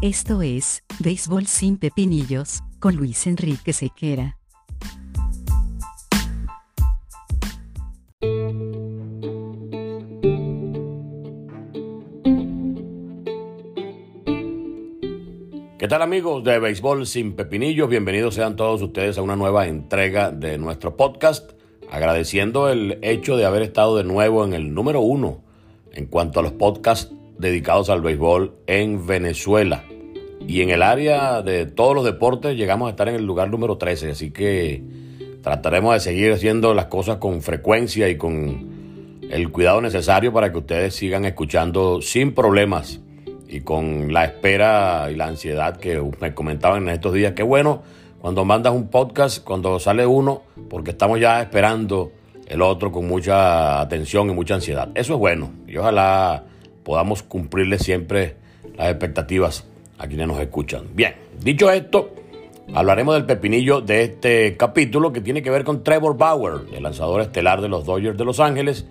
Esto es, Béisbol sin Pepinillos, con Luis Enrique Sequera. ¿Qué tal amigos de Béisbol sin Pepinillos? Bienvenidos sean todos ustedes a una nueva entrega de nuestro podcast, agradeciendo el hecho de haber estado de nuevo en el número uno en cuanto a los podcasts dedicados al béisbol en Venezuela. Y en el área de todos los deportes llegamos a estar en el lugar número 13, así que trataremos de seguir haciendo las cosas con frecuencia y con el cuidado necesario para que ustedes sigan escuchando sin problemas y con la espera y la ansiedad que me comentaban en estos días. Qué bueno cuando mandas un podcast, cuando sale uno, porque estamos ya esperando el otro con mucha atención y mucha ansiedad. Eso es bueno y ojalá podamos cumplirle siempre las expectativas a quienes nos escuchan. Bien, dicho esto, hablaremos del pepinillo de este capítulo que tiene que ver con Trevor Bauer, el lanzador estelar de los Dodgers de Los Ángeles,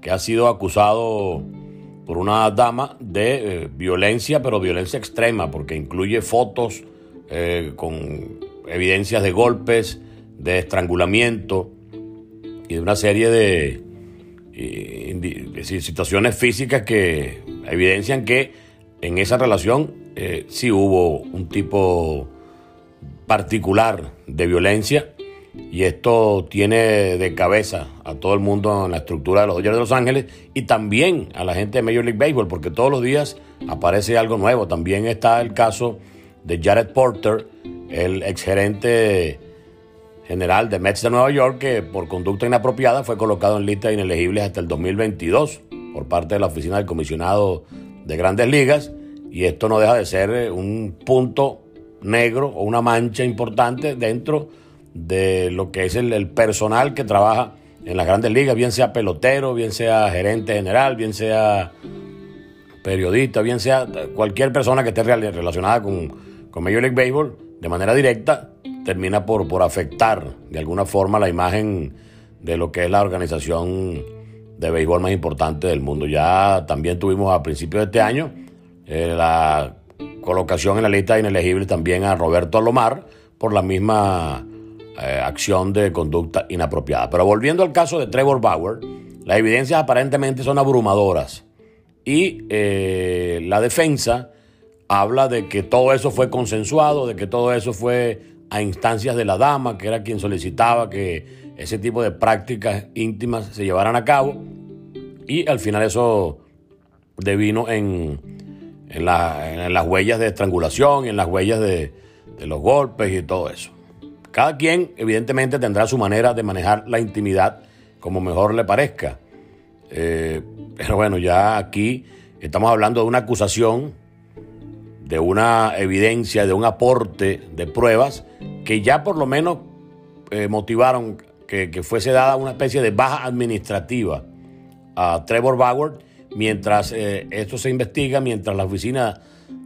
que ha sido acusado por una dama de eh, violencia, pero violencia extrema, porque incluye fotos eh, con evidencias de golpes, de estrangulamiento y de una serie de, eh, situaciones físicas que evidencian que en esa relación sí hubo un tipo particular de violencia y esto tiene de cabeza a todo el mundo en la estructura de los Dodgers de Los Ángeles y también a la gente de Major League Baseball, porque todos los días aparece algo nuevo. También está el caso de Jared Porter, el exgerente general de Mets de Nueva York, que por conducta inapropiada fue colocado en lista de inelegibles hasta el 2022 por parte de la oficina del comisionado de grandes ligas. Y esto no deja de ser un punto negro o una mancha importante dentro de lo que es el, personal que trabaja en las grandes ligas, bien sea pelotero, bien sea gerente general, bien sea periodista, bien sea cualquier persona que esté relacionada con, con Major League Baseball, de manera directa, termina por, por afectar de alguna forma la imagen de lo que es la organización de béisbol más importante del mundo. Ya también tuvimos a principios de este año eh, la colocación en la lista de inelegibles también a Roberto Alomar por la misma eh, acción de conducta inapropiada. Pero volviendo al caso de Trevor Bauer, las evidencias aparentemente son abrumadoras y eh, la defensa habla de que todo eso fue consensuado, de que todo eso fue a instancias de la dama, que era quien solicitaba que ese tipo de prácticas íntimas se llevaran a cabo. Y al final eso devino en, en, las huellas de estrangulación, en las huellas de los golpes y todo eso. Cada quien evidentemente tendrá su manera de manejar la intimidad como mejor le parezca. Eh, pero bueno, ya aquí estamos hablando de una acusación, de una evidencia, de un aporte de pruebas que ya por lo menos eh, motivaron que, fuese dada una especie de baja administrativa a Trevor Bauer mientras eh, esto se investiga, mientras la oficina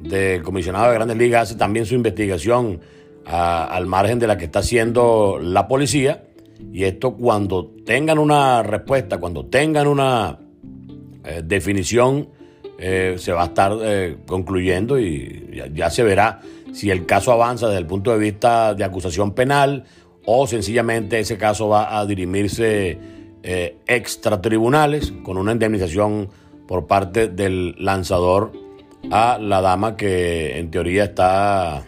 del comisionado de grandes ligas hace también su investigación al margen de la que está haciendo la policía. Y esto cuando tengan una respuesta, cuando tengan una eh, definición, eh, se va a estar concluyendo y ya, se verá si el caso avanza desde el punto de vista de acusación penal o sencillamente ese caso va a dirimirse extra tribunales con una indemnización por parte del lanzador a la dama que en teoría está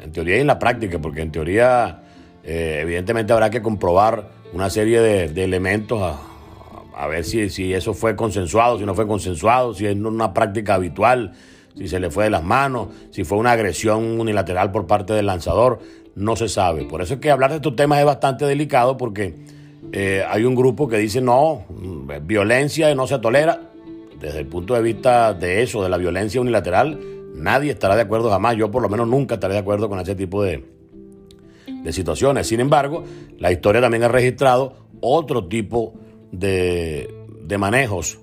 en teoría y en la práctica, porque en teoría eh, evidentemente habrá que comprobar una serie de, elementos a, ver si, si, eso fue consensuado, si no fue consensuado, si es una práctica habitual, si se le fue de las manos, si fue una agresión unilateral por parte del lanzador, no se sabe. Por eso es que hablar de estos temas es bastante delicado porque eh, hay un grupo que dice no, violencia no se tolera. Desde el punto de vista de eso, de la violencia unilateral, Nadie estará de acuerdo jamás, yo por lo menos nunca estaré de acuerdo con ese tipo de, de situaciones. Sin embargo, la historia también ha registrado otro tipo de, de manejos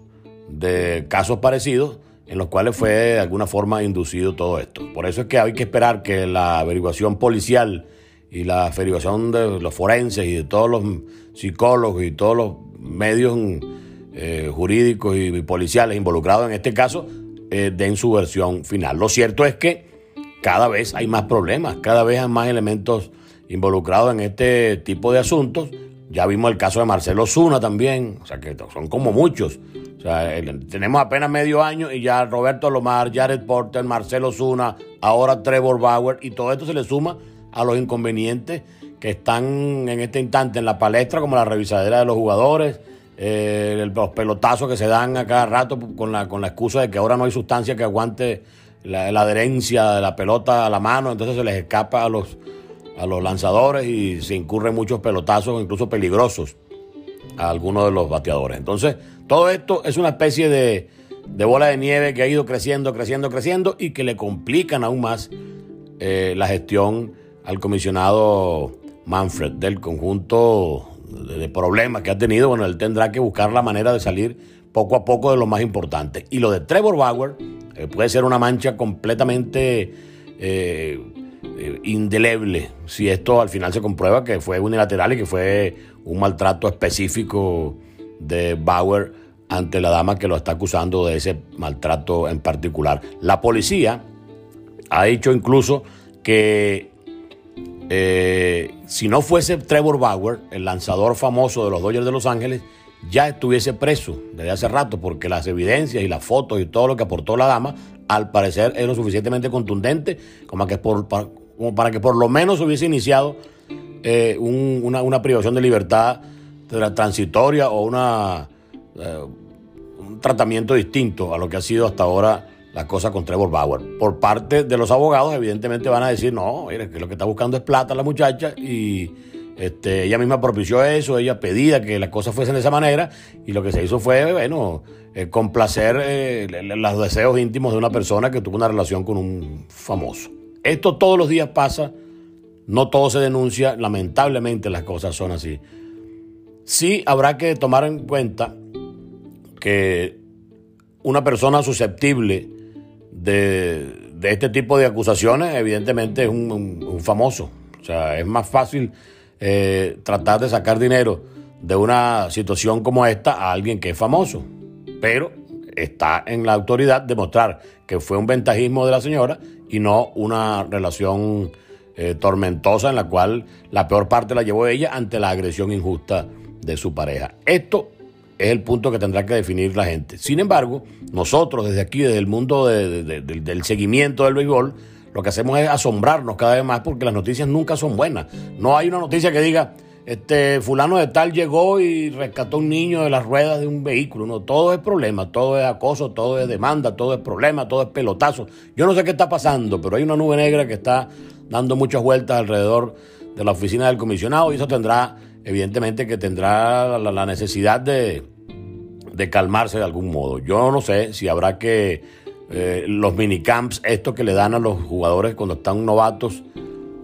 de casos parecidos en los cuales fue de alguna forma inducido todo esto. Por eso es que hay que esperar que la averiguación policial y la averiguación de los forenses y de todos los psicólogos y todos los medios eh, jurídicos y policiales involucrados en este caso eh, den su versión final. Lo cierto es que cada vez hay más problemas, cada vez hay más elementos involucrados en este tipo de asuntos. Ya vimos el caso de Marcelo Zuna también, o sea que son como muchos. O sea, tenemos apenas medio año y ya Roberto Lomar, Jared Porter, Marcelo Zuna, ahora Trevor Bauer, y todo esto se le suma a los inconvenientes que están en este instante en la palestra, como la revisadera de los jugadores, eh, los pelotazos que se dan a cada rato con la, con la excusa de que ahora no hay sustancia que aguante la, adherencia de la pelota a la mano, entonces se les escapa a los, a los lanzadores y se incurren muchos pelotazos, incluso peligrosos, a algunos de los bateadores. Entonces, todo esto es una especie de, de bola de nieve que ha ido creciendo, creciendo, creciendo y que le complican aún más eh, la gestión al comisionado Manfred del conjunto de problemas que ha tenido. Bueno, él tendrá que buscar la manera de salir poco a poco de lo más importante. Y lo de Trevor Bauer eh, puede ser una mancha completamente eh, eh, indeleble si esto al final se comprueba que fue unilateral y que fue un maltrato específico de Bauer ante la dama que lo está acusando de ese maltrato en particular. La policía ha dicho incluso que si no fuese Trevor Bauer, el lanzador famoso de los Dodgers de Los Ángeles, ya estuviese preso desde hace rato, porque las evidencias y las fotos y todo lo que aportó la dama, al parecer es lo suficientemente contundente como para que por lo menos hubiese iniciado eh, una, privación de libertad transitoria o una, eh, un tratamiento distinto a lo que ha sido hasta ahora la cosa con Trevor Bauer. Por parte de los abogados, evidentemente van a decir, no, mire, que lo que está buscando es plata la muchacha y este, ella misma propició eso, ella pedía que las cosas fuesen de esa manera y lo que se hizo fue, bueno, eh, complacer eh, los deseos íntimos de una persona que tuvo una relación con un famoso. Esto todos los días pasa, no todo se denuncia, lamentablemente las cosas son así. Sí habrá que tomar en cuenta que una persona susceptible de, este tipo de acusaciones evidentemente es un famoso. O sea, es más fácil eh, tratar de sacar dinero de una situación como esta a alguien que es famoso. Pero está en la autoridad demostrar que fue un ventajismo de la señora y no una relación eh, tormentosa en la cual la peor parte la llevó ella ante la agresión injusta de su pareja. Esto es el punto que tendrá que definir la gente. Sin embargo, nosotros desde aquí, desde el mundo del seguimiento del béisbol, lo que hacemos es asombrarnos cada vez más porque las noticias nunca son buenas. No hay una noticia que diga, este fulano de tal llegó y rescató a un niño de las ruedas de un vehículo. No, todo es problema, todo es acoso, todo es demanda, todo es problema, todo es pelotazo. Yo no sé qué está pasando, pero hay una nube negra que está dando muchas vueltas alrededor de la oficina del comisionado y eso tendrá, evidentemente, que tendrá la, necesidad de, de calmarse de algún modo. Yo no sé si habrá que eh, los minicamps, esto que le dan a los jugadores cuando están novatos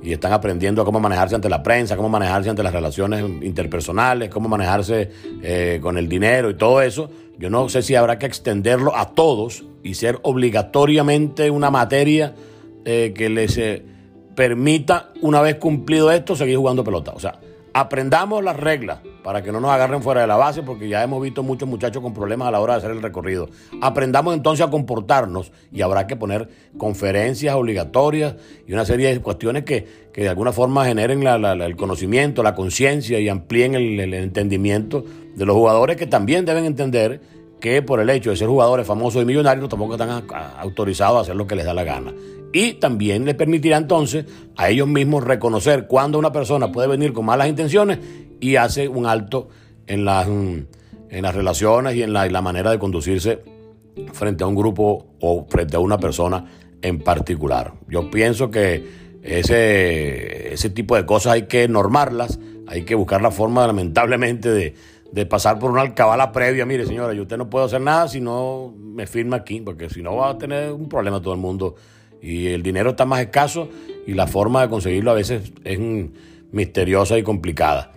y están aprendiendo a cómo manejarse ante la prensa, cómo manejarse ante las relaciones interpersonales, cómo manejarse eh, con el dinero y todo eso. Yo no sé si habrá que extenderlo a todos y ser obligatoriamente una materia eh, que les permita, una vez cumplido esto, seguir jugando pelota. O sea, aprendamos las reglas para que no nos agarren fuera de la base, porque ya hemos visto muchos muchachos con problemas a la hora de hacer el recorrido. Aprendamos entonces a comportarnos y habrá que poner conferencias obligatorias y una serie de cuestiones que, de alguna forma generen el conocimiento, la conciencia y amplíen el, entendimiento de los jugadores que también deben entender que por el hecho de ser jugadores famosos y millonarios tampoco están autorizados a hacer lo que les da la gana. Y también les permitirá entonces a ellos mismos reconocer cuando una persona puede venir con malas intenciones y hace un alto en las, en las relaciones y en la, la manera de conducirse frente a un grupo o frente a una persona en particular. Yo pienso que ese, ese tipo de cosas hay que normarlas, hay que buscar la forma lamentablemente de, de pasar por una alcabala previa. Mire, señora, yo usted no puedo hacer nada si no me firma aquí, porque si no va a tener un problema todo el mundo. Y el dinero está más escaso y la forma de conseguirlo a veces es misteriosa y complicada.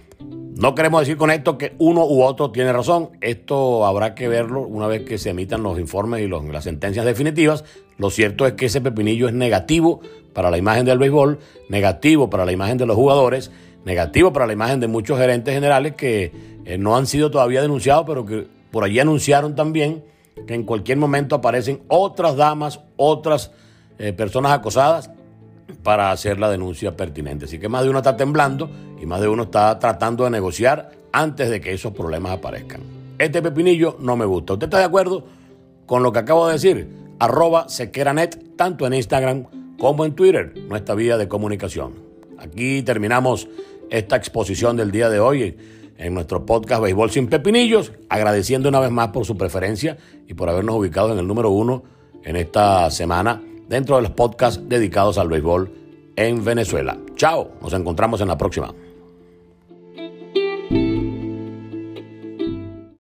No queremos decir con esto que uno u otro tiene razón. Esto habrá que verlo una vez que se emitan los informes y las sentencias definitivas. Lo cierto es que ese pepinillo es negativo para la imagen del béisbol, negativo para la imagen de los jugadores, negativo para la imagen de muchos gerentes generales que eh, no han sido todavía denunciados, pero que por allí anunciaron también que en cualquier momento aparecen otras damas, otras eh, personas acosadas para hacer la denuncia pertinente. Así que más de uno está temblando y más de uno está tratando de negociar antes de que esos problemas aparezcan. Este pepinillo no me gusta. ¿Usted está de acuerdo con lo que acabo de decir? Arroba sequeranet, tanto en Instagram como en Twitter, nuestra vía de comunicación. Aquí terminamos esta exposición del día de hoy en nuestro podcast Béisbol sin Pepinillos, agradeciendo una vez más por su preferencia y por habernos ubicado en el número uno en esta semana dentro de los podcasts dedicados al béisbol en Venezuela. Chao, nos encontramos en la próxima.